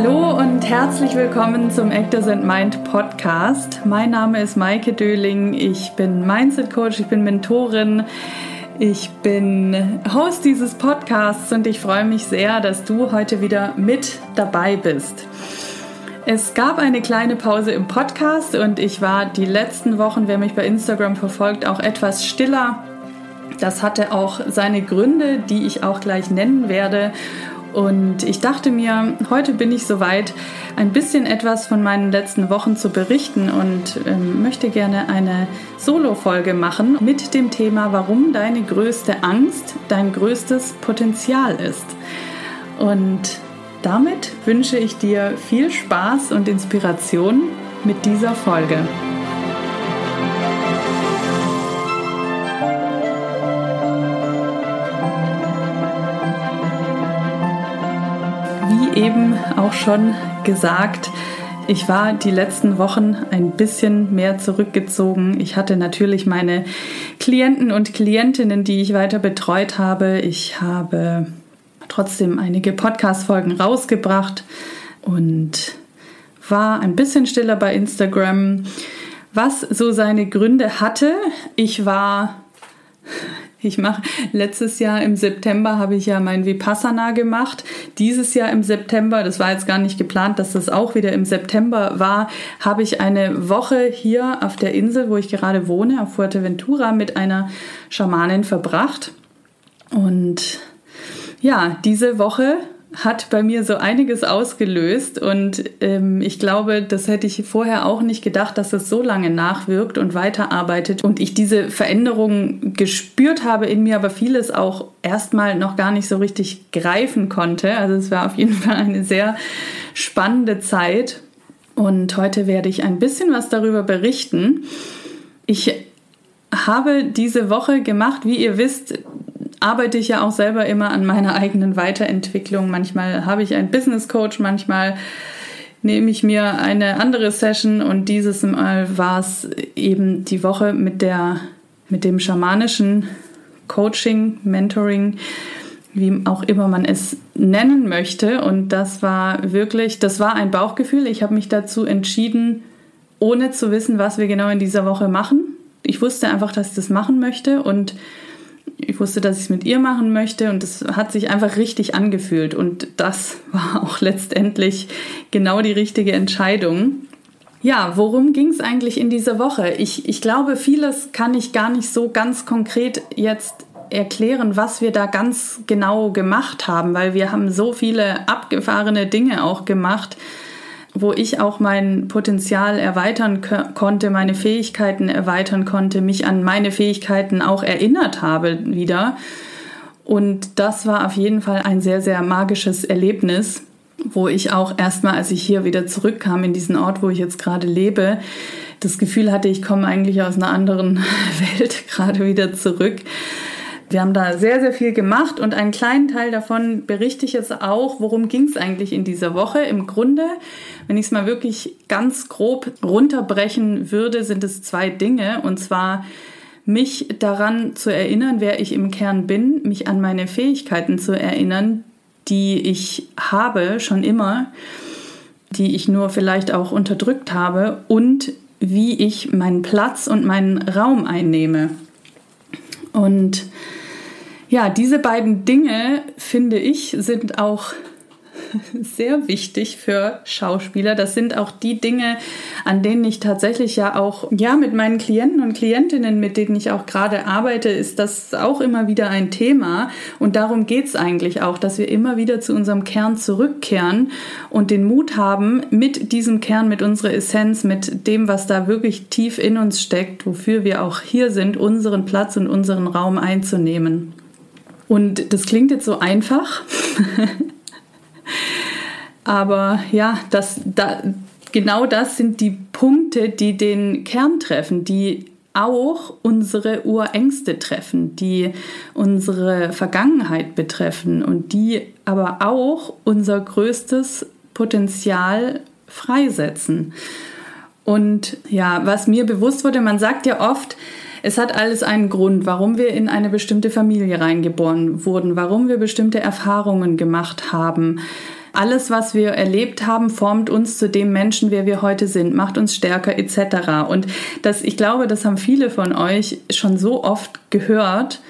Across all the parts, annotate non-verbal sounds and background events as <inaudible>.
Hallo und herzlich willkommen zum Actors and Mind Podcast. Mein Name ist Maike Döling. Ich bin Mindset Coach, ich bin Mentorin. Ich bin Host dieses Podcasts und ich freue mich sehr, dass du heute wieder mit dabei bist. Es gab eine kleine Pause im Podcast und ich war die letzten Wochen, wer mich bei Instagram verfolgt, auch etwas stiller. Das hatte auch seine Gründe, die ich auch gleich nennen werde. Und ich dachte mir, heute bin ich soweit, ein bisschen etwas von meinen letzten Wochen zu berichten und ähm, möchte gerne eine Solo-Folge machen mit dem Thema, warum deine größte Angst dein größtes Potenzial ist. Und damit wünsche ich dir viel Spaß und Inspiration mit dieser Folge. Eben auch schon gesagt, ich war die letzten Wochen ein bisschen mehr zurückgezogen. Ich hatte natürlich meine Klienten und Klientinnen, die ich weiter betreut habe. Ich habe trotzdem einige Podcast-Folgen rausgebracht und war ein bisschen stiller bei Instagram, was so seine Gründe hatte. Ich war ich mache letztes Jahr im September habe ich ja mein Vipassana gemacht. Dieses Jahr im September, das war jetzt gar nicht geplant, dass das auch wieder im September war, habe ich eine Woche hier auf der Insel, wo ich gerade wohne, auf Fuerteventura, mit einer Schamanin verbracht. Und ja, diese Woche hat bei mir so einiges ausgelöst und ähm, ich glaube, das hätte ich vorher auch nicht gedacht, dass es so lange nachwirkt und weiterarbeitet und ich diese Veränderung gespürt habe in mir, aber vieles auch erstmal noch gar nicht so richtig greifen konnte. Also es war auf jeden Fall eine sehr spannende Zeit und heute werde ich ein bisschen was darüber berichten. Ich habe diese Woche gemacht, wie ihr wisst, arbeite ich ja auch selber immer an meiner eigenen Weiterentwicklung. Manchmal habe ich einen Business Coach, manchmal nehme ich mir eine andere Session und dieses Mal war es eben die Woche mit der mit dem schamanischen Coaching, Mentoring, wie auch immer man es nennen möchte und das war wirklich, das war ein Bauchgefühl. Ich habe mich dazu entschieden, ohne zu wissen, was wir genau in dieser Woche machen. Ich wusste einfach, dass ich das machen möchte und ich wusste, dass ich es mit ihr machen möchte und es hat sich einfach richtig angefühlt und das <laughs> war auch letztendlich genau die richtige Entscheidung. Ja, worum ging es eigentlich in dieser Woche? Ich, ich glaube, vieles kann ich gar nicht so ganz konkret jetzt erklären, was wir da ganz genau gemacht haben, weil wir haben so viele abgefahrene Dinge auch gemacht wo ich auch mein Potenzial erweitern konnte, meine Fähigkeiten erweitern konnte, mich an meine Fähigkeiten auch erinnert habe wieder. Und das war auf jeden Fall ein sehr, sehr magisches Erlebnis, wo ich auch erstmal, als ich hier wieder zurückkam in diesen Ort, wo ich jetzt gerade lebe, das Gefühl hatte, ich komme eigentlich aus einer anderen <laughs> Welt gerade wieder zurück. Wir haben da sehr, sehr viel gemacht und einen kleinen Teil davon berichte ich jetzt auch. Worum ging es eigentlich in dieser Woche? Im Grunde, wenn ich es mal wirklich ganz grob runterbrechen würde, sind es zwei Dinge. Und zwar mich daran zu erinnern, wer ich im Kern bin, mich an meine Fähigkeiten zu erinnern, die ich habe schon immer, die ich nur vielleicht auch unterdrückt habe und wie ich meinen Platz und meinen Raum einnehme. Und ja, diese beiden Dinge, finde ich, sind auch <laughs> sehr wichtig für Schauspieler. Das sind auch die Dinge, an denen ich tatsächlich ja auch, ja, mit meinen Klienten und Klientinnen, mit denen ich auch gerade arbeite, ist das auch immer wieder ein Thema. Und darum geht es eigentlich auch, dass wir immer wieder zu unserem Kern zurückkehren und den Mut haben, mit diesem Kern, mit unserer Essenz, mit dem, was da wirklich tief in uns steckt, wofür wir auch hier sind, unseren Platz und unseren Raum einzunehmen. Und das klingt jetzt so einfach, <laughs> aber ja, das, da, genau das sind die Punkte, die den Kern treffen, die auch unsere Urängste treffen, die unsere Vergangenheit betreffen und die aber auch unser größtes Potenzial freisetzen. Und ja, was mir bewusst wurde, man sagt ja oft, es hat alles einen Grund, warum wir in eine bestimmte Familie reingeboren wurden, warum wir bestimmte Erfahrungen gemacht haben. alles, was wir erlebt haben, formt uns zu dem Menschen, wer wir heute sind, macht uns stärker etc. Und das, ich glaube, das haben viele von euch schon so oft gehört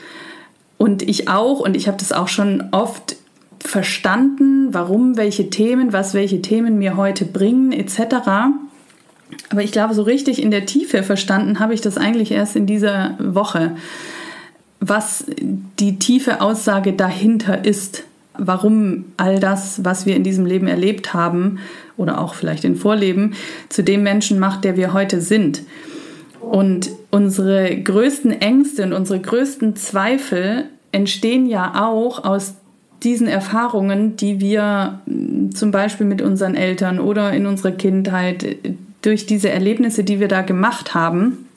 und ich auch und ich habe das auch schon oft verstanden, warum welche Themen, was welche Themen mir heute bringen etc. Aber ich glaube, so richtig in der Tiefe verstanden habe ich das eigentlich erst in dieser Woche, was die tiefe Aussage dahinter ist warum all das, was wir in diesem Leben erlebt haben oder auch vielleicht in Vorleben, zu dem Menschen macht, der wir heute sind. Und unsere größten Ängste und unsere größten Zweifel entstehen ja auch aus diesen Erfahrungen, die wir mm, zum Beispiel mit unseren Eltern oder in unserer Kindheit durch diese Erlebnisse, die wir da gemacht haben,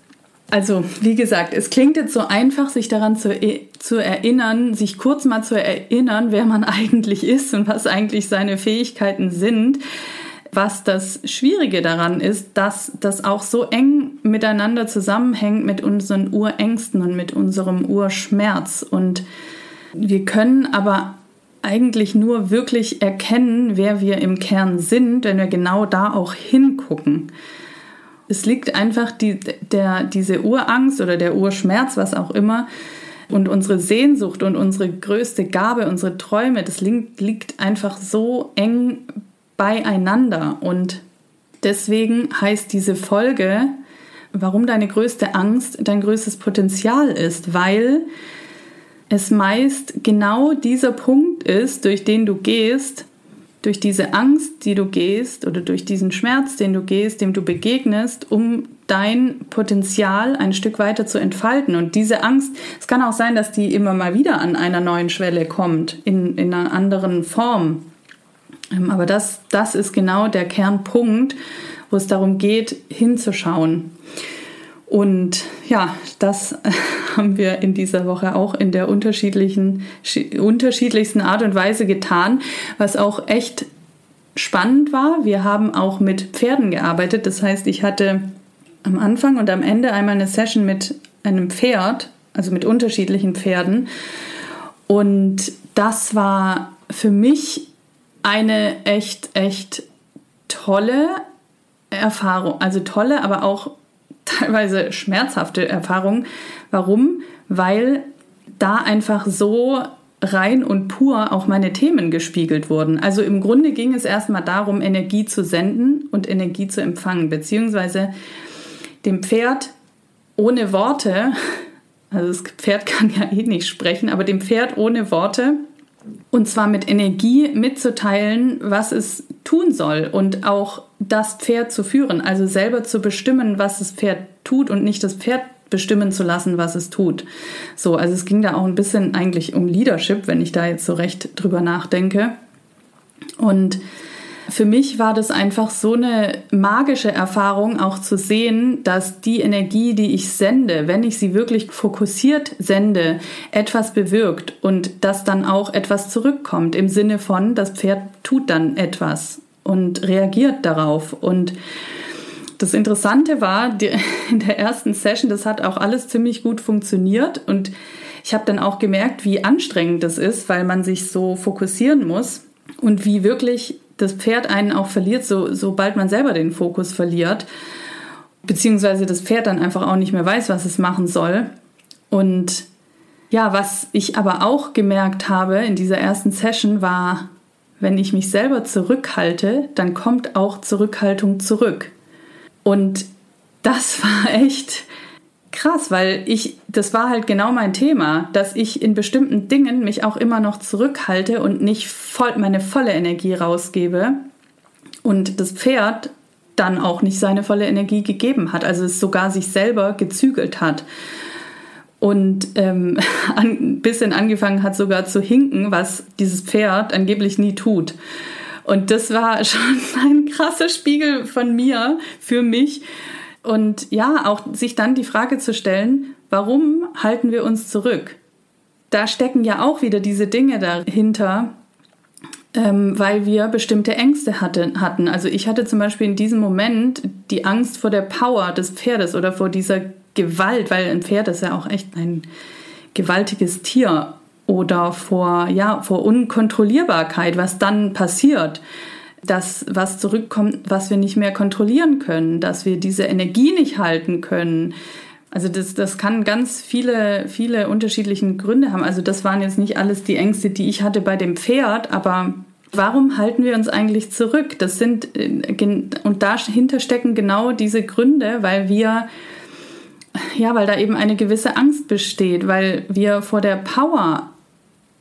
also, wie gesagt, es klingt jetzt so einfach, sich daran zu, e, zu erinnern, sich kurz mal zu erinnern, wer man <laughs> eigentlich ist und was eigentlich seine Fähigkeiten sind. Was das Schwierige daran ist, dass das auch so eng miteinander zusammenhängt mit unseren Urängsten und mit unserem Urschmerz. Und wir können aber eigentlich nur wirklich erkennen, wer wir im Kern sind, wenn wir genau da auch hingucken. Es liegt einfach die, der, diese Urangst oder der Urschmerz, was auch immer, und unsere Sehnsucht und unsere größte Gabe, unsere Träume, das liegt, liegt einfach so eng beieinander. Und deswegen heißt diese Folge, warum deine größte Angst dein größtes Potenzial ist, weil es meist genau dieser Punkt ist, durch den du gehst, durch diese Angst, die du gehst oder durch diesen Schmerz, den du gehst, dem du begegnest, um dein Potenzial ein Stück weiter zu entfalten. Und diese Angst, es kann auch sein, dass die immer mal wieder an einer neuen Schwelle kommt, in, in einer anderen Form. Ähm, aber das, das ist genau der Kernpunkt, wo es darum geht, hinzuschauen. Und ja, das <laughs> haben wir in dieser Woche auch in der unterschiedlichen, unterschiedlichsten Art und Weise getan, was auch echt spannend war. Wir haben auch mit Pferden gearbeitet. Das heißt, ich hatte am Anfang und am Ende einmal eine Session mit einem Pferd, also mit unterschiedlichen Pferden. Und das war für mich eine echt, echt tolle Erfahrung. Also tolle, aber auch teilweise schmerzhafte Erfahrung. Warum? Weil da einfach so rein und pur auch meine Themen gespiegelt wurden. Also im Grunde ging es erstmal darum, Energie zu senden und Energie zu empfangen, beziehungsweise dem Pferd ohne Worte, also das Pferd <laughs> kann ja eh nicht sprechen, aber dem Pferd ohne Worte und zwar mit Energie mitzuteilen, was es tun soll und auch das Pferd zu führen, also selber zu bestimmen, was das Pferd tut und nicht das Pferd bestimmen zu lassen, was es tut. So, also es ging da auch ein bisschen eigentlich um Leadership, wenn ich da jetzt so recht drüber nachdenke. Und für mich war das einfach so eine magische Erfahrung, auch zu sehen, dass die Energie, die ich sende, wenn ich sie wirklich fokussiert sende, etwas bewirkt und dass dann auch etwas zurückkommt im Sinne von, das Pferd tut dann etwas und reagiert darauf. Und das Interessante war, in der ersten Session, das hat auch alles ziemlich gut funktioniert und ich habe dann auch gemerkt, wie anstrengend das ist, weil man sich so fokussieren muss und wie wirklich das Pferd einen auch verliert, so, sobald man selber den Fokus verliert, beziehungsweise das Pferd dann einfach auch nicht mehr weiß, was es machen soll. Und ja, was ich aber auch gemerkt habe in dieser ersten Session war, wenn ich mich selber zurückhalte, dann kommt auch Zurückhaltung zurück. Und das <laughs> war echt krass, weil ich, das war halt genau mein Thema, dass ich in bestimmten Dingen mich auch immer noch zurückhalte und nicht voll, meine volle Energie rausgebe und das Pferd dann auch nicht seine volle Energie gegeben hat, also es sogar sich selber gezügelt hat und ähm, <laughs> ein bisschen angefangen hat sogar zu hinken, was dieses Pferd angeblich nie tut. Und das war <laughs> schon ein krasser Spiegel von mir für mich, und ja, auch sich dann die Frage zu stellen, warum halten wir uns zurück? Da stecken ja auch wieder diese Dinge dahinter, ähm, weil wir bestimmte Ängste hatte, hatten. Also ich hatte zum Beispiel in diesem Moment die Angst vor der Power des Pferdes oder vor dieser Gewalt, weil ein Pferd ist ja auch echt ein gewaltiges Tier. oder vor, ja, vor Unkontrollierbarkeit, was dann passiert, dass was zurückkommt, was wir nicht mehr kontrollieren können, dass wir diese Energie nicht halten können. Also das, das kann ganz viele, viele unterschiedlichen Gründe haben. Also das waren jetzt nicht alles die Ängste, die ich hatte bei dem Pferd, aber warum halten wir uns eigentlich zurück? Das sind, äh, und dahinter stecken genau diese Gründe, weil wir ja, weil da eben eine gewisse Angst besteht, weil wir vor der Power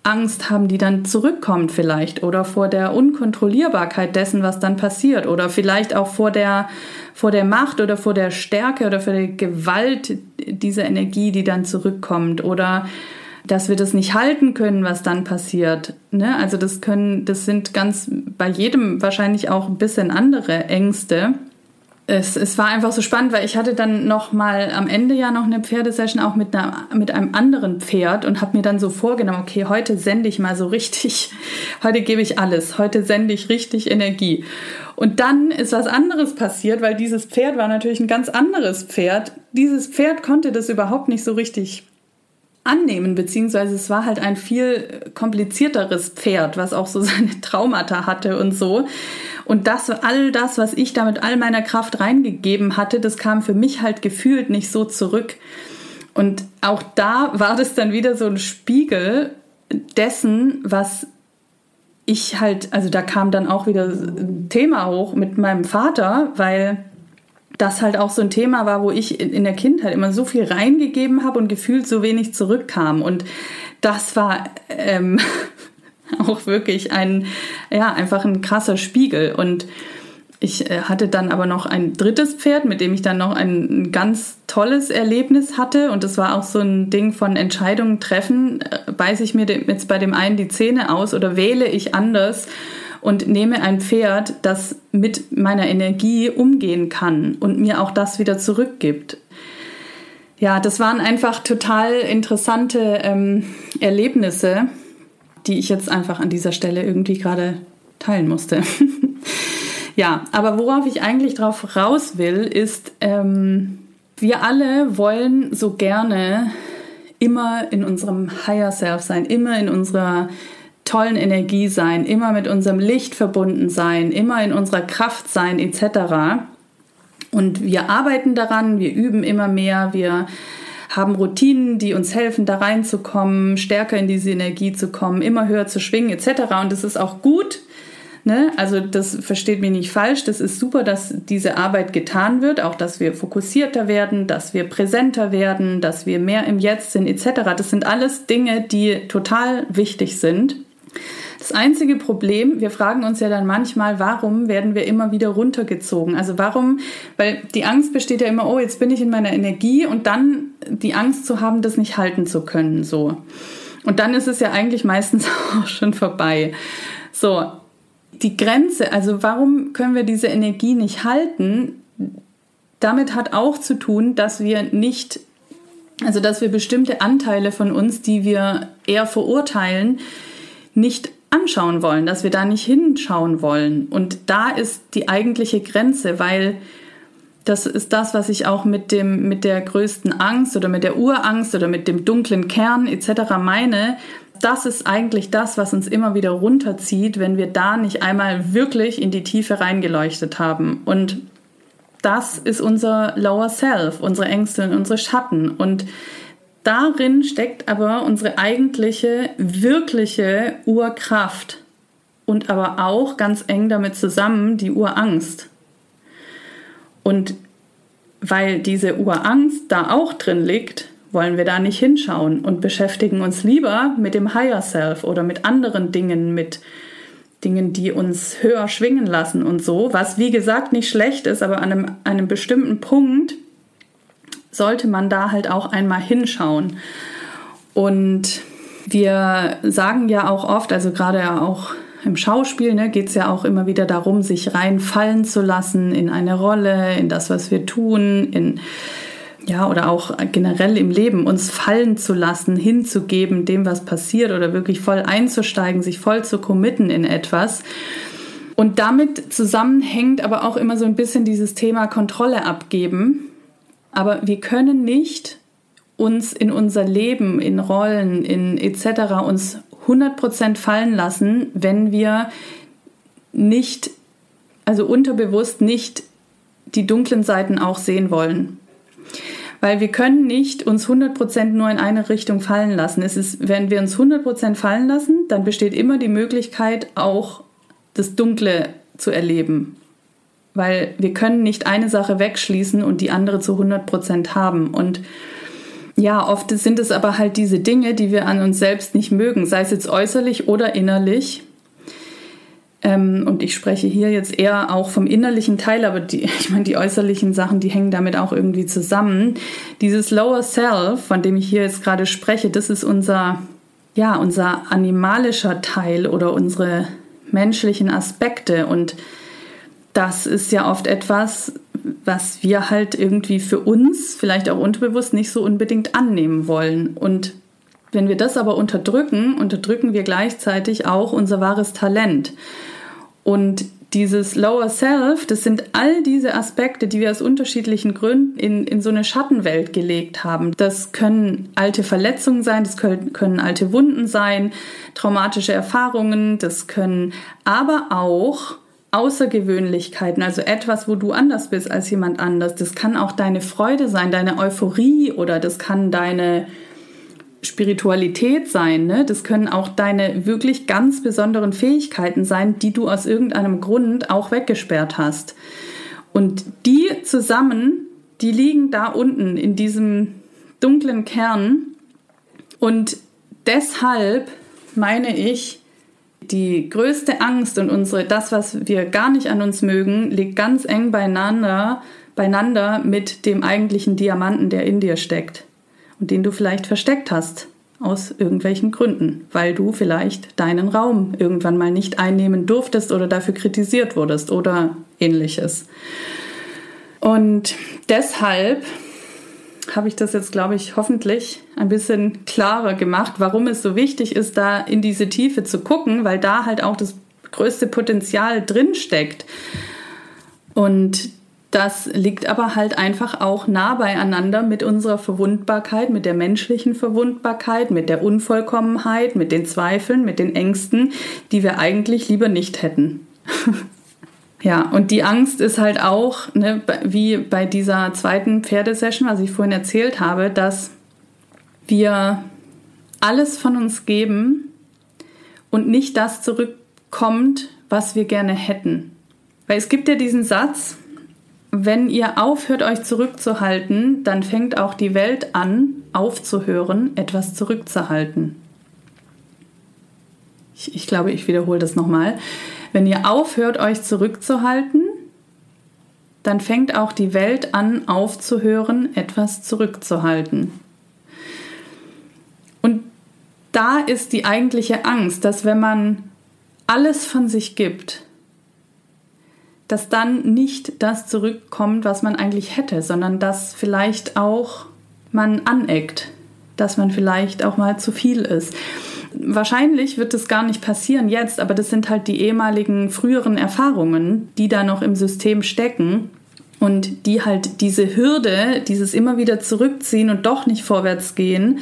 Angst haben, die dann zurückkommt vielleicht oder vor der Unkontrollierbarkeit dessen, was dann passiert oder vielleicht auch vor der, vor der Macht oder vor der Stärke oder vor der Gewalt dieser Energie, die dann zurückkommt oder dass wir das nicht halten können, was dann passiert. Ne? Also das können, das sind ganz bei jedem wahrscheinlich auch ein bisschen andere Ängste es, es war einfach so spannend, weil ich hatte dann noch mal am Ende ja noch eine Pferdesession auch mit, einer, mit einem anderen Pferd und habe mir dann so vorgenommen, okay, heute sende ich mal so richtig, <laughs> heute gebe ich alles, heute sende ich richtig Energie. Und dann ist was anderes passiert, weil dieses Pferd war natürlich ein ganz anderes Pferd. Dieses Pferd konnte das überhaupt nicht so richtig annehmen, beziehungsweise es war halt ein viel komplizierteres Pferd, was auch so <laughs> seine Traumata hatte und so. Und das, all das, was ich da mit all meiner Kraft reingegeben hatte, das kam für mich halt gefühlt nicht so zurück. Und auch da war das dann wieder so ein Spiegel dessen, was ich halt, also da kam dann auch wieder ein Thema hoch mit meinem Vater, weil das halt auch so ein Thema war, wo ich in der Kindheit immer so viel reingegeben habe und gefühlt so wenig zurückkam. Und das war ähm, <laughs> auch wirklich ein, ja, einfach ein krasser Spiegel. Und ich äh, hatte dann aber noch ein drittes Pferd, mit dem ich dann noch ein ganz tolles Erlebnis hatte. Und das war auch so ein Ding von Entscheidungen treffen. Äh, beiße ich mir jetzt bei dem einen die Zähne aus oder wähle ich anders und nehme ein Pferd, das mit meiner Energie umgehen kann und mir auch das wieder zurückgibt. Ja, das waren einfach total interessante ähm, Erlebnisse die ich jetzt einfach an dieser Stelle irgendwie gerade teilen musste. <laughs> ja, aber worauf ich eigentlich drauf raus will, ist, ähm, wir alle wollen so gerne immer in unserem Higher Self sein, immer in unserer tollen Energie sein, immer mit unserem Licht verbunden sein, immer in unserer Kraft sein, etc. Und wir arbeiten daran, wir üben immer mehr, wir haben Routinen, die uns helfen, da reinzukommen, stärker in diese Energie zu kommen, immer höher zu schwingen etc. Und das ist auch gut. Ne? Also das versteht mich nicht falsch. Das ist super, dass diese Arbeit getan wird, auch dass wir fokussierter werden, dass wir präsenter werden, dass wir mehr im Jetzt sind etc. Das sind alles Dinge, die total wichtig sind. Das einzige Problem, wir fragen uns ja dann manchmal, warum werden wir immer wieder runtergezogen? Also warum, weil die Angst besteht ja immer, oh, jetzt bin ich in meiner Energie und dann die Angst zu haben, das nicht halten zu können, so. Und dann ist es ja eigentlich meistens <laughs> auch schon vorbei. So, die Grenze, also warum können wir diese Energie nicht halten? Damit hat auch zu tun, dass wir nicht, also dass wir bestimmte Anteile von uns, die wir eher verurteilen, nicht anschauen wollen, dass wir da nicht hinschauen wollen. Und da ist die eigentliche Grenze, weil das ist das, was ich auch mit dem mit der größten Angst oder mit der Urangst oder mit dem dunklen Kern etc. meine. Das ist eigentlich das, was uns immer wieder runterzieht, wenn wir da nicht einmal wirklich in die Tiefe reingeleuchtet haben. Und das ist unser Lower Self, unsere Ängste und unsere Schatten. Und Darin steckt aber unsere eigentliche, wirkliche Urkraft und aber auch ganz eng damit zusammen die Urangst. Und weil diese Urangst da auch drin liegt, wollen wir da nicht hinschauen und beschäftigen uns lieber mit dem Higher Self oder mit anderen Dingen, mit Dingen, die uns höher schwingen lassen und so, was wie gesagt nicht schlecht ist, aber an einem, einem bestimmten Punkt sollte man da halt auch einmal hinschauen. Und wir sagen ja auch oft, also gerade auch im Schauspiel ne, geht es ja auch immer wieder darum, sich reinfallen zu lassen in eine Rolle, in das, was wir tun, in ja, oder auch generell im Leben uns fallen zu lassen, hinzugeben, dem, was passiert oder wirklich voll einzusteigen, sich voll zu committen in etwas. Und damit zusammenhängt aber auch immer so ein bisschen dieses Thema Kontrolle abgeben, aber wir können nicht uns in unser Leben, in Rollen, in etc. uns 100% fallen lassen, wenn wir nicht, also unterbewusst nicht die dunklen Seiten auch sehen wollen. Weil wir können nicht uns 100% nur in eine Richtung fallen lassen. Es ist, wenn wir uns 100% fallen lassen, dann besteht immer die Möglichkeit, auch das Dunkle zu erleben. Weil wir können nicht eine Sache wegschließen und die andere zu 100% haben. Und ja, oft sind es aber halt diese Dinge, die wir an uns selbst nicht mögen, sei es jetzt äußerlich oder innerlich. Ähm, und ich spreche hier jetzt eher auch vom innerlichen Teil, aber die, <laughs> ich meine, die äußerlichen Sachen, die hängen damit auch irgendwie zusammen. Dieses Lower Self, von dem ich hier jetzt gerade spreche, das ist unser, ja, unser animalischer Teil oder unsere menschlichen Aspekte. Und das ist ja oft etwas, was wir halt irgendwie für uns, vielleicht auch unterbewusst, nicht so unbedingt annehmen wollen. Und wenn wir das aber unterdrücken, unterdrücken wir gleichzeitig auch unser wahres Talent. Und dieses Lower Self, das sind all diese Aspekte, die wir aus unterschiedlichen Gründen in, in so eine Schattenwelt gelegt haben. Das können alte Verletzungen sein, das können, können alte Wunden sein, traumatische Erfahrungen, das können aber auch Außergewöhnlichkeiten, also etwas, wo du anders bist als jemand anders. Das kann auch deine Freude sein, deine Euphorie oder das kann deine Spiritualität sein. Ne? Das können auch deine wirklich ganz besonderen Fähigkeiten sein, die du aus irgendeinem Grund auch weggesperrt hast. Und die zusammen, die liegen da unten in diesem dunklen Kern. Und deshalb meine ich, die größte Angst und unsere, das, was wir gar nicht an uns mögen, liegt ganz eng beieinander, beieinander mit dem eigentlichen Diamanten, der in dir steckt und den du vielleicht versteckt hast aus irgendwelchen Gründen, weil du vielleicht deinen Raum irgendwann mal nicht einnehmen durftest oder dafür kritisiert wurdest oder ähnliches. Und deshalb habe ich das jetzt, glaube ich, hoffentlich ein bisschen klarer gemacht, warum es so wichtig ist, da in diese Tiefe zu gucken, weil da halt auch das größte Potenzial drin steckt. Und das liegt aber halt einfach auch nah beieinander mit unserer Verwundbarkeit, mit der menschlichen Verwundbarkeit, mit der Unvollkommenheit, mit den Zweifeln, mit den Ängsten, die wir eigentlich lieber nicht hätten. <laughs> Ja, und die Angst ist halt auch, ne, wie bei dieser zweiten Pferdesession, was ich vorhin erzählt habe, dass wir alles von uns geben und nicht das zurückkommt, was wir gerne hätten. Weil es gibt ja diesen Satz, wenn ihr aufhört, euch zurückzuhalten, dann fängt auch die Welt an, aufzuhören, etwas zurückzuhalten. Ich, ich glaube, ich wiederhole das nochmal. Wenn ihr aufhört, euch zurückzuhalten, dann fängt auch die Welt an, aufzuhören, etwas zurückzuhalten. Und da ist die eigentliche Angst, dass wenn man alles von sich gibt, dass dann nicht das zurückkommt, was man eigentlich hätte, sondern dass vielleicht auch man aneckt, dass man vielleicht auch mal zu viel ist. Wahrscheinlich wird es gar nicht passieren jetzt, aber das sind halt die ehemaligen früheren Erfahrungen, die da noch im System stecken und die halt diese Hürde, dieses immer wieder zurückziehen und doch nicht vorwärts gehen,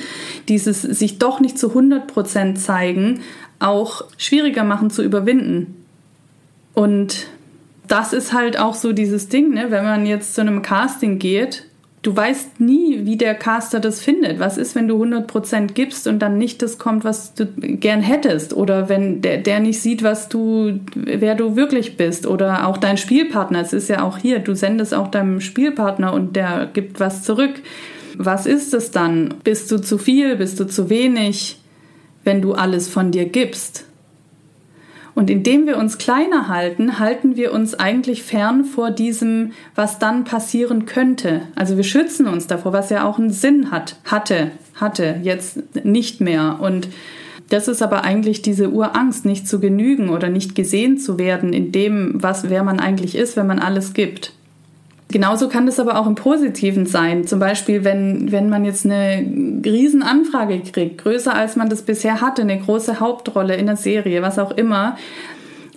dieses sich doch nicht zu 100 Prozent zeigen, auch schwieriger machen zu überwinden. Und das ist halt auch so dieses Ding, ne? wenn man jetzt zu einem Casting geht du weißt nie, wie der Caster das findet. Was ist, wenn du 100% gibst und dann nicht das kommt, was du gern hättest? Oder wenn der, der nicht sieht, was du, wer du wirklich bist? Oder auch dein Spielpartner. Es ist ja auch hier, du sendest auch deinem Spielpartner und der gibt was zurück. Was ist es dann? Bist du zu viel? Bist du zu wenig? Wenn du alles von dir gibst. Und indem wir uns kleiner halten, halten wir uns eigentlich fern vor diesem, was dann passieren könnte. Also wir schützen uns davor, was ja auch einen Sinn hat, hatte, hatte, jetzt nicht mehr. Und das ist aber eigentlich diese Urangst, nicht zu genügen oder nicht gesehen zu werden in dem, was, wer man eigentlich ist, wenn man alles gibt. Genauso kann das aber auch im Positiven sein. Zum Beispiel, wenn, wenn man jetzt eine Riesenanfrage kriegt, größer als man das bisher hatte, eine große Hauptrolle in der Serie, was auch immer,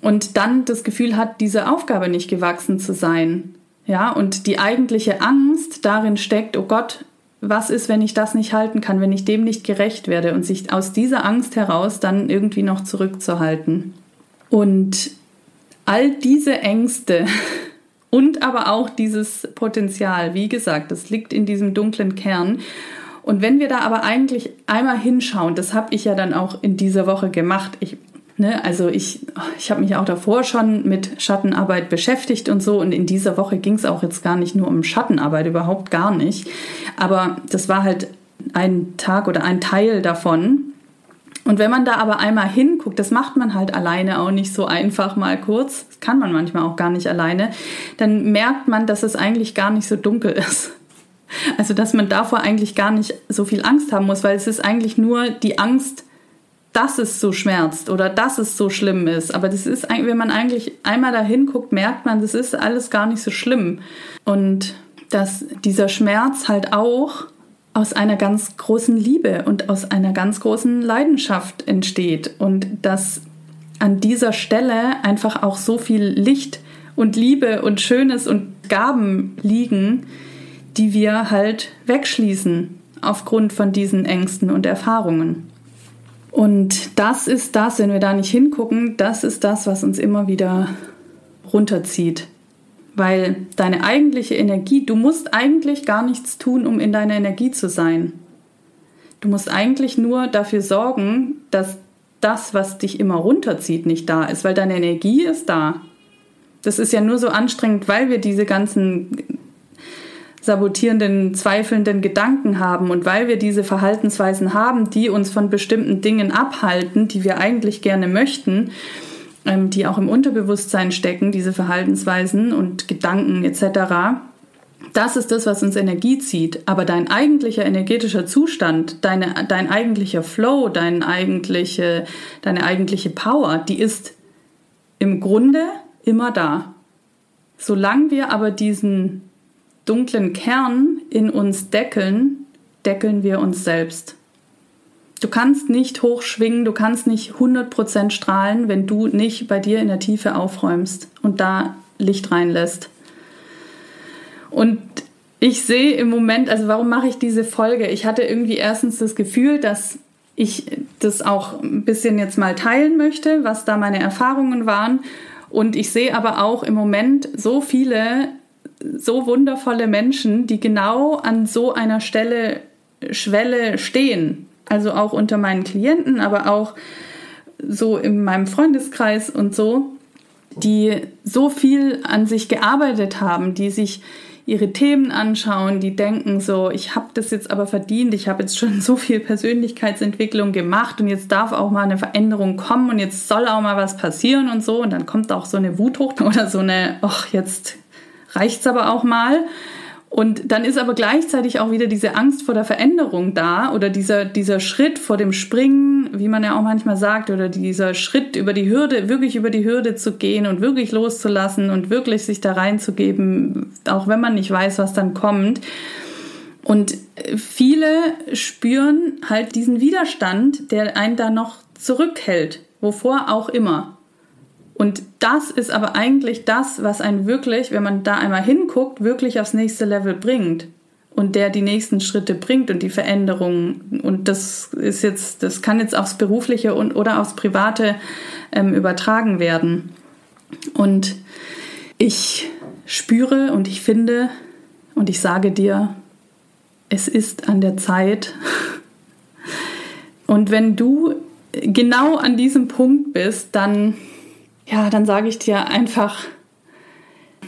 und dann das Gefühl hat, diese Aufgabe nicht gewachsen zu sein. Ja, und die eigentliche Angst darin steckt, oh Gott, was ist, wenn ich das nicht halten kann, wenn ich dem nicht gerecht werde und sich aus dieser Angst heraus dann irgendwie noch zurückzuhalten. Und all diese Ängste <laughs> und aber auch dieses Potenzial, wie gesagt, das liegt in diesem dunklen Kern. Und wenn wir da aber eigentlich einmal hinschauen, das habe ich ja dann auch in dieser Woche gemacht. Ich, ne, also ich, ich habe mich auch davor schon mit Schattenarbeit beschäftigt und so. Und in dieser Woche ging es auch jetzt gar nicht nur um Schattenarbeit, überhaupt gar nicht. Aber das war halt ein Tag oder ein Teil davon. Und wenn man da aber einmal hinguckt, das macht man halt alleine auch nicht so einfach mal kurz, das kann man manchmal auch gar nicht alleine, dann merkt man, dass es eigentlich gar nicht so dunkel ist. Also, dass man davor eigentlich gar nicht so viel Angst haben muss, weil es ist eigentlich nur die Angst, dass es so schmerzt oder dass es so schlimm ist. Aber das ist, wenn man eigentlich einmal da hinguckt, merkt man, das ist alles gar nicht so schlimm. Und dass dieser Schmerz halt auch aus einer ganz großen Liebe und aus einer ganz großen Leidenschaft entsteht und dass an dieser Stelle einfach auch so viel Licht und Liebe und Schönes und Gaben liegen, die wir halt wegschließen aufgrund von diesen Ängsten und Erfahrungen. Und das ist das, wenn wir da nicht hingucken, das ist das, was uns immer wieder runterzieht. Weil deine eigentliche Energie, du musst eigentlich gar nichts tun, um in deiner Energie zu sein. Du musst eigentlich nur dafür sorgen, dass das, was dich immer runterzieht, nicht da ist, weil deine Energie ist da. Das ist ja nur so anstrengend, weil wir diese ganzen sabotierenden, zweifelnden Gedanken haben und weil wir diese Verhaltensweisen haben, die uns von bestimmten Dingen abhalten, die wir eigentlich gerne möchten, die auch im Unterbewusstsein stecken, diese Verhaltensweisen und Gedanken etc. Das ist das, was uns Energie zieht. Aber dein eigentlicher energetischer Zustand, deine, dein eigentlicher Flow, dein eigentliche, deine eigentliche Power, die ist im Grunde immer da. Solange wir aber diesen dunklen Kern in uns deckeln, deckeln wir uns selbst. Du kannst nicht hochschwingen, du kannst nicht 100% strahlen, wenn du nicht bei dir in der Tiefe aufräumst und da Licht reinlässt. Und ich sehe im Moment, also warum mache ich diese Folge? Ich hatte irgendwie erstens das Gefühl, dass ich das auch ein bisschen jetzt mal teilen möchte, was da meine Erfahrungen waren. Und ich sehe aber auch im Moment so viele, so wundervolle Menschen, die genau an so einer Stelle, Schwelle stehen also auch unter meinen Klienten, aber auch so in meinem Freundeskreis und so, die so viel an sich gearbeitet haben, die sich ihre Themen anschauen, die denken so, ich habe das jetzt aber verdient, ich habe jetzt schon so viel Persönlichkeitsentwicklung gemacht und jetzt darf auch mal eine Veränderung kommen und jetzt soll auch mal was passieren und so und dann kommt auch so eine Wut hoch oder so eine, ach, jetzt reicht's aber auch mal. Und dann ist aber gleichzeitig auch wieder diese Angst vor der Veränderung da oder dieser, dieser Schritt vor dem Springen, wie man ja auch manchmal sagt, oder dieser Schritt über die Hürde, wirklich über die Hürde zu gehen und wirklich loszulassen und wirklich sich da reinzugeben, auch wenn man nicht weiß, was dann kommt. Und viele spüren halt diesen Widerstand, der einen da noch zurückhält, wovor auch immer. Und das ist aber eigentlich das, was einen wirklich, wenn man da einmal hinguckt, wirklich aufs nächste Level bringt und der die nächsten Schritte bringt und die Veränderungen. Und das ist jetzt, das kann jetzt aufs Berufliche und oder aufs Private ähm, übertragen werden. Und ich spüre und ich finde und ich sage dir, es ist an der Zeit. <laughs> Und wenn du genau an diesem Punkt bist, dann ja, dann sage ich dir einfach,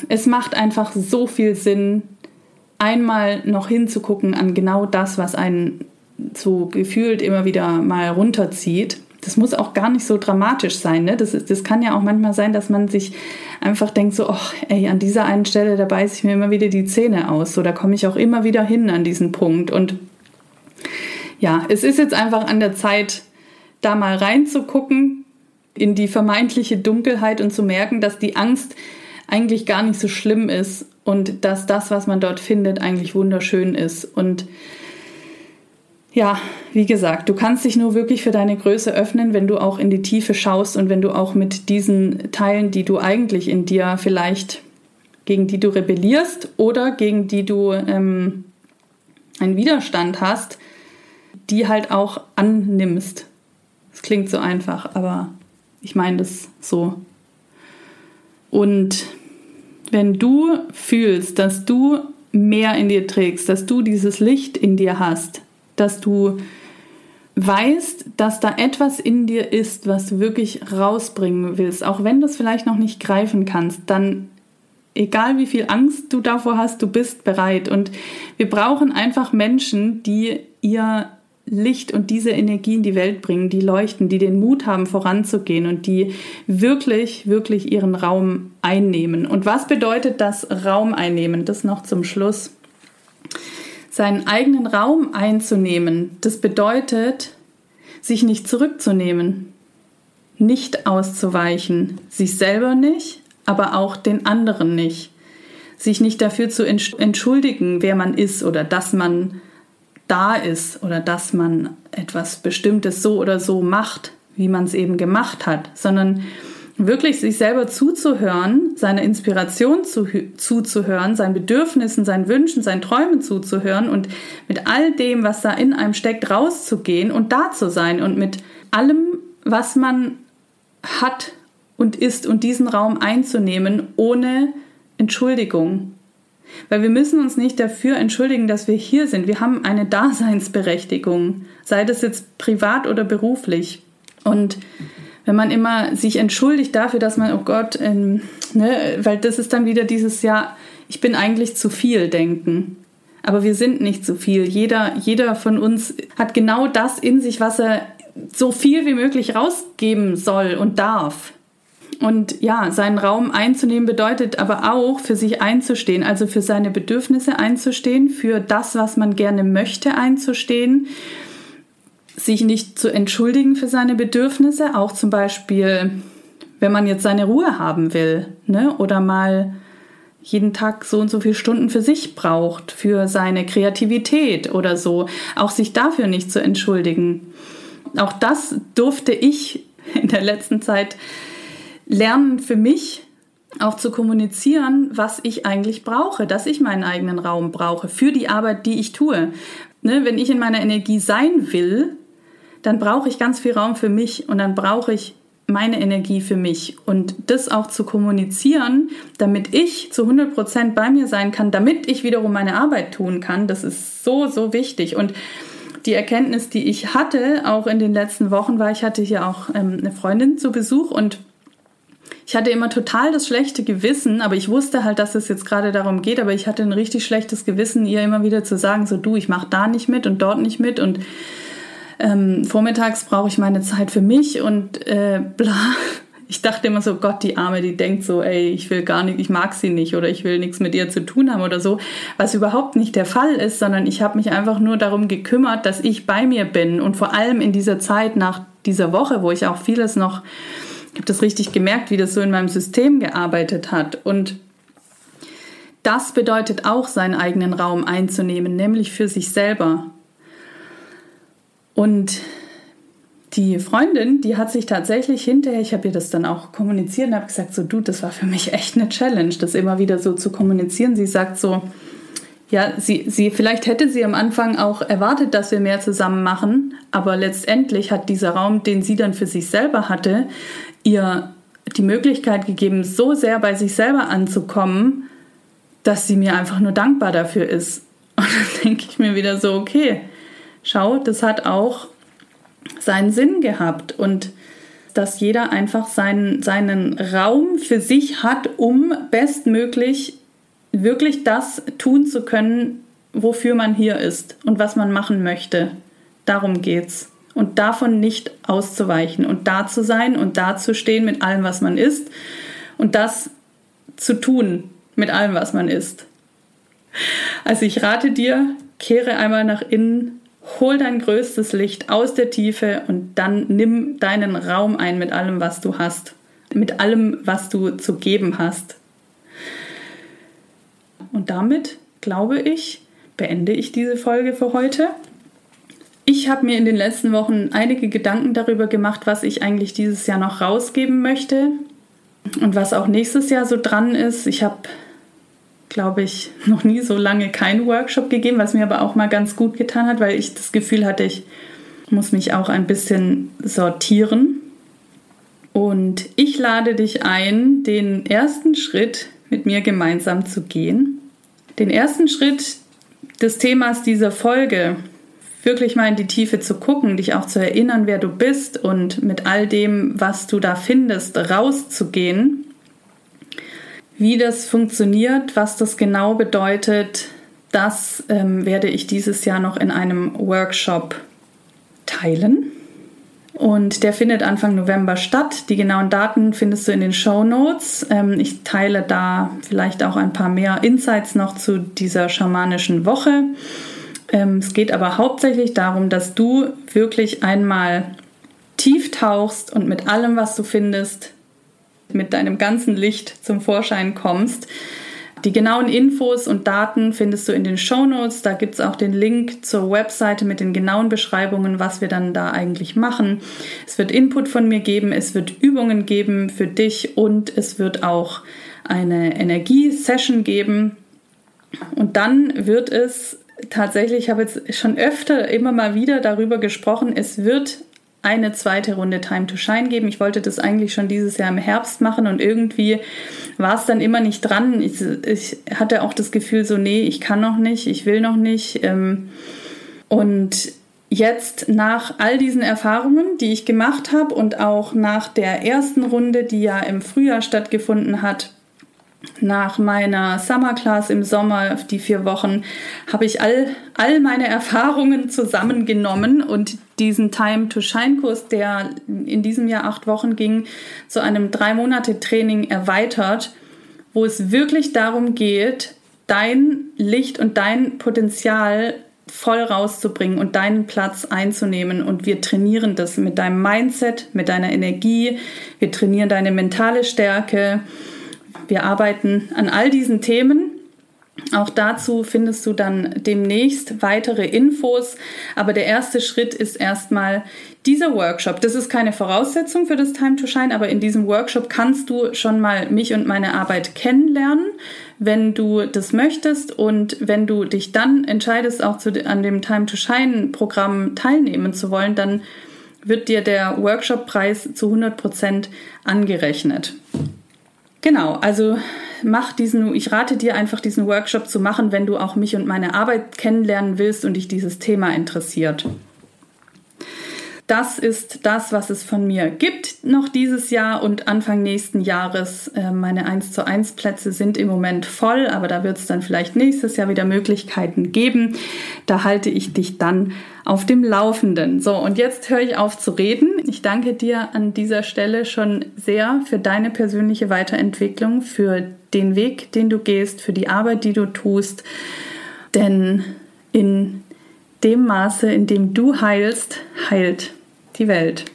es macht einfach so viel Sinn, einmal noch hinzugucken an genau das, was einen so gefühlt immer wieder mal runterzieht. Das muss auch gar nicht so dramatisch sein. Ne? Das, ist, das kann ja auch manchmal sein, dass man sich einfach denkt, so, oh, ey, an dieser einen Stelle, da beiße ich mir immer wieder die Zähne aus. So, da komme ich auch immer wieder hin an diesen Punkt. Und ja, es ist jetzt einfach an der Zeit, da mal reinzugucken, in die vermeintliche Dunkelheit und zu merken, dass die Angst eigentlich gar nicht so schlimm ist und dass das, was man dort findet, eigentlich wunderschön ist. Und ja, wie gesagt, du kannst dich nur wirklich für deine Größe öffnen, wenn du auch in die Tiefe schaust und wenn du auch mit diesen Teilen, die du eigentlich in dir vielleicht, gegen die du rebellierst oder gegen die du ähm, einen Widerstand hast, die halt auch annimmst. Es klingt so einfach, aber ich meine das so. Und wenn du fühlst, dass du mehr in dir trägst, dass du dieses Licht in dir hast, dass du weißt, dass da etwas in dir ist, was du wirklich rausbringen willst, auch wenn du es vielleicht noch nicht greifen kannst, dann egal wie viel Angst du davor hast, du bist bereit. Und wir brauchen einfach Menschen, die ihr Licht und diese Energie in die Welt bringen, die leuchten, die den Mut haben, voranzugehen und die wirklich, wirklich ihren Raum einnehmen. Und was bedeutet das Raum einnehmen? Das noch zum Schluss seinen eigenen Raum einzunehmen, das bedeutet, sich nicht zurückzunehmen, nicht auszuweichen, sich selber nicht, aber auch den anderen nicht, sich nicht dafür zu entschuldigen, wer man ist oder dass man da ist oder dass man etwas Bestimmtes so oder so macht, wie man es eben gemacht hat, sondern wirklich sich selber zuzuhören, seiner Inspiration zu, zuzuhören, seinen Bedürfnissen, seinen Wünschen, seinen Träumen zuzuhören und mit all dem, was da in einem steckt, rauszugehen und da zu sein und mit allem, was man hat und ist und diesen Raum einzunehmen, ohne Entschuldigung. Weil wir müssen uns nicht dafür entschuldigen, dass wir hier sind. Wir haben eine Daseinsberechtigung, sei das jetzt privat oder beruflich. Und wenn man immer sich entschuldigt dafür, dass man, oh Gott, ähm, ne, weil das ist dann wieder dieses Jahr, ich bin eigentlich zu viel denken. Aber wir sind nicht zu viel. Jeder, jeder von uns hat genau das in sich, was er so viel wie möglich rausgeben soll und darf. Und ja, seinen Raum einzunehmen bedeutet aber auch, für sich einzustehen, also für seine Bedürfnisse einzustehen, für das, was man gerne möchte, einzustehen sich nicht zu entschuldigen für seine Bedürfnisse, auch zum Beispiel, wenn man jetzt seine Ruhe haben will, ne? oder mal jeden Tag so und so viele Stunden für sich braucht, für seine Kreativität oder so, auch sich dafür nicht zu entschuldigen. Auch das durfte ich in der letzten Zeit lernen für mich, auch zu kommunizieren, was ich eigentlich brauche, dass ich meinen eigenen Raum brauche für die Arbeit, die ich tue. Ne, wenn ich in meiner Energie sein will, dann brauche ich ganz viel Raum für mich und dann brauche ich meine Energie für mich und das auch zu kommunizieren, damit ich zu 100 Prozent bei mir sein kann, damit ich wiederum meine Arbeit tun kann, das ist so, so wichtig und die Erkenntnis, die ich hatte, auch in den letzten Wochen, war, ich hatte hier auch ähm, eine Freundin zu Besuch und ich hatte immer total das schlechte Gewissen, aber ich wusste halt, dass es jetzt gerade darum geht, aber ich hatte ein richtig schlechtes Gewissen, ihr immer wieder zu sagen, so du, ich mache da nicht mit und dort nicht mit und ähm, vormittags brauche ich meine Zeit für mich und äh, bla. <laughs> Ich dachte immer so, Gott, die Arme, die denkt so, ey, ich will gar nicht, ich mag sie nicht oder ich will nichts mit ihr zu tun haben oder so, was überhaupt nicht der Fall ist, sondern ich habe mich einfach nur darum gekümmert, dass ich bei mir bin und vor allem in dieser Zeit nach dieser Woche, wo ich auch vieles noch, habe das richtig gemerkt, wie das so in meinem System gearbeitet hat und das bedeutet auch, seinen eigenen Raum einzunehmen, nämlich für sich selber. Und die Freundin, die hat sich tatsächlich hinterher, ich habe ihr das dann auch kommuniziert und habe gesagt, so du, das war für mich <laughs> echt eine Challenge, das immer wieder so zu kommunizieren. Sie sagt so, ja, sie, sie, vielleicht hätte sie am Anfang auch erwartet, dass wir mehr zusammen machen, aber letztendlich hat dieser Raum, den sie dann für sich selber hatte, ihr die Möglichkeit gegeben, so sehr bei sich selber anzukommen, dass sie mir einfach nur dankbar dafür ist. <laughs> Und dann denke ich mir wieder so, okay, schau, das hat auch seinen Sinn gehabt und dass jeder einfach seinen, seinen Raum für sich hat, um bestmöglich wirklich das tun zu können, wofür man hier ist und was man machen möchte. Darum geht's. Und davon nicht auszuweichen und da zu sein und da zu stehen mit allem, was man ist und das zu tun mit allem, was man ist. Also ich rate dir, kehre einmal nach innen, hol dein größtes Licht aus der Tiefe und dann nimm deinen Raum ein mit allem, was du hast, mit allem, was du zu geben hast. Und damit, glaube ich, beende ich diese Folge für heute. Ich habe mir in den letzten Wochen einige Gedanken darüber gemacht, was ich eigentlich dieses Jahr noch rausgeben möchte und was auch nächstes Jahr so dran ist. Ich habe glaube ich, <laughs> noch nie so lange keinen Workshop gegeben, was mir aber auch mal ganz gut getan hat, weil ich das Gefühl hatte, ich muss mich auch ein bisschen sortieren. Und ich lade dich ein, den ersten Schritt mit mir gemeinsam zu gehen. Den ersten Schritt des Themas dieser Folge, wirklich mal in die Tiefe zu gucken, dich auch zu erinnern, wer du bist und mit all dem, was du da findest, rauszugehen. Wie das funktioniert, was das genau bedeutet, das ähm, werde ich dieses Jahr noch in einem Workshop teilen. Und der findet Anfang November statt. Die genauen Daten findest du in den Show Notes. Ähm, ich teile da vielleicht auch ein paar mehr Insights noch zu dieser schamanischen Woche. Ähm, es geht aber hauptsächlich darum, dass du wirklich einmal tief tauchst und mit allem, was du findest, mit deinem ganzen Licht zum Vorschein kommst. Die genauen Infos und Daten findest du in den Show Notes. Da gibt es auch den Link zur Webseite mit den genauen Beschreibungen, was wir dann da eigentlich machen. Es wird Input von mir geben, es wird Übungen geben für dich und es wird auch eine Energiesession geben. Und dann wird es tatsächlich, ich habe jetzt schon öfter immer mal wieder darüber gesprochen, es wird eine zweite Runde Time to Shine geben. Ich wollte das eigentlich schon dieses Jahr im Herbst machen und irgendwie war es dann immer nicht dran. Ich, ich hatte auch das Gefühl so, nee, ich kann noch nicht, ich will noch nicht. Ähm, und jetzt nach all diesen Erfahrungen, die ich gemacht habe und auch nach der ersten Runde, die ja im Frühjahr stattgefunden hat, nach meiner Summer Class im Sommer, die vier Wochen, habe ich all, all meine Erfahrungen zusammengenommen und diesen Time to Shine Kurs, der in diesem Jahr acht Wochen ging, zu einem drei Monate Training erweitert, wo es wirklich darum geht, dein Licht und dein Potenzial voll rauszubringen und deinen Platz einzunehmen. Und wir trainieren das mit deinem Mindset, mit deiner Energie. Wir trainieren deine mentale Stärke wir arbeiten an all diesen Themen. Auch dazu findest du dann demnächst weitere Infos. Aber der erste Schritt ist erstmal dieser Workshop. Das ist keine Voraussetzung für das Time to Shine, aber in diesem Workshop kannst du schon mal mich und meine Arbeit kennenlernen, wenn du das möchtest. Und wenn du dich dann entscheidest, auch zu, an dem Time to Shine Programm teilnehmen zu wollen, dann wird dir der Workshop-Preis zu 100 Prozent angerechnet. Genau, also mach diesen, ich rate dir einfach diesen Workshop zu machen, wenn du auch mich und meine Arbeit kennenlernen willst und dich dieses Thema interessiert. Das ist das, was es von mir gibt noch dieses Jahr und Anfang nächsten Jahres. Äh, meine 1 zu 1 Plätze sind im Moment voll, aber da wird es dann vielleicht nächstes Jahr wieder Möglichkeiten geben. Da halte ich dich dann auf dem Laufenden. So, und jetzt höre ich auf zu reden. Ich danke dir an dieser Stelle schon sehr für deine persönliche Weiterentwicklung, für den Weg, den du gehst, für die Arbeit, die du tust. Denn in dem Maße, in dem du heilst, heilt die Welt.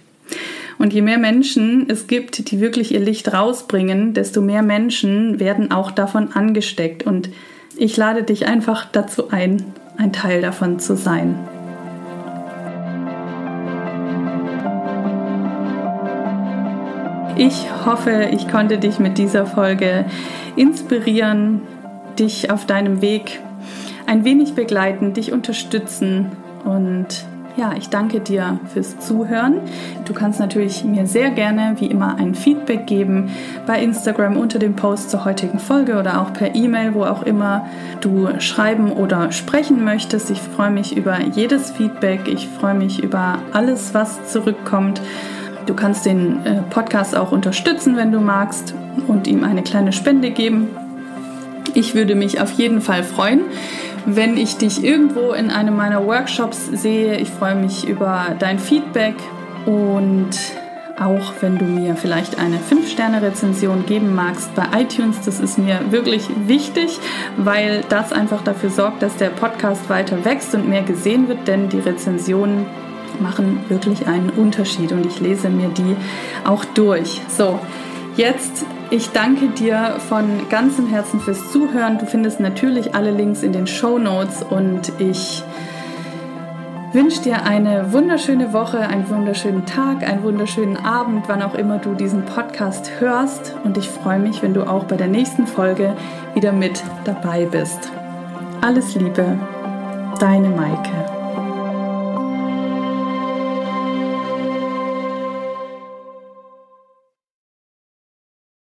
Und je mehr Menschen es gibt, die wirklich ihr Licht rausbringen, desto mehr Menschen werden auch davon angesteckt. Und ich lade dich einfach dazu ein, ein Teil davon zu sein. Ich hoffe, ich konnte dich mit dieser Folge inspirieren, dich auf deinem Weg ein wenig begleiten, dich unterstützen und ja, ich danke dir fürs Zuhören. Du kannst natürlich mir sehr gerne wie immer ein Feedback geben bei Instagram unter dem Post zur heutigen Folge oder auch per E-Mail, wo auch immer du schreiben oder sprechen möchtest. Ich freue mich über jedes Feedback. Ich freue mich über alles, was zurückkommt. Du kannst den äh, Podcast auch unterstützen, wenn du magst und ihm eine kleine Spende geben. Ich würde mich auf jeden Fall freuen wenn ich dich irgendwo in einem meiner Workshops sehe. Ich freue mich über dein Feedback und auch wenn du mir vielleicht eine 5-Sterne-Rezension geben magst bei iTunes. Das ist mir wirklich wichtig, weil das einfach dafür sorgt, dass der Podcast weiter wächst und mehr gesehen wird, denn die Rezensionen machen wirklich einen Unterschied und ich lese mir die auch durch. So, jetzt ich danke dir von ganzem Herzen fürs Zuhören. Du findest natürlich alle Links in den Show Notes und ich wünsche dir eine wunderschöne Woche, einen wunderschönen Tag, einen wunderschönen Abend, wann auch immer du diesen Podcast hörst. Und ich freue mich, wenn du auch bei der nächsten Folge wieder mit dabei bist. Alles Liebe, deine Maike.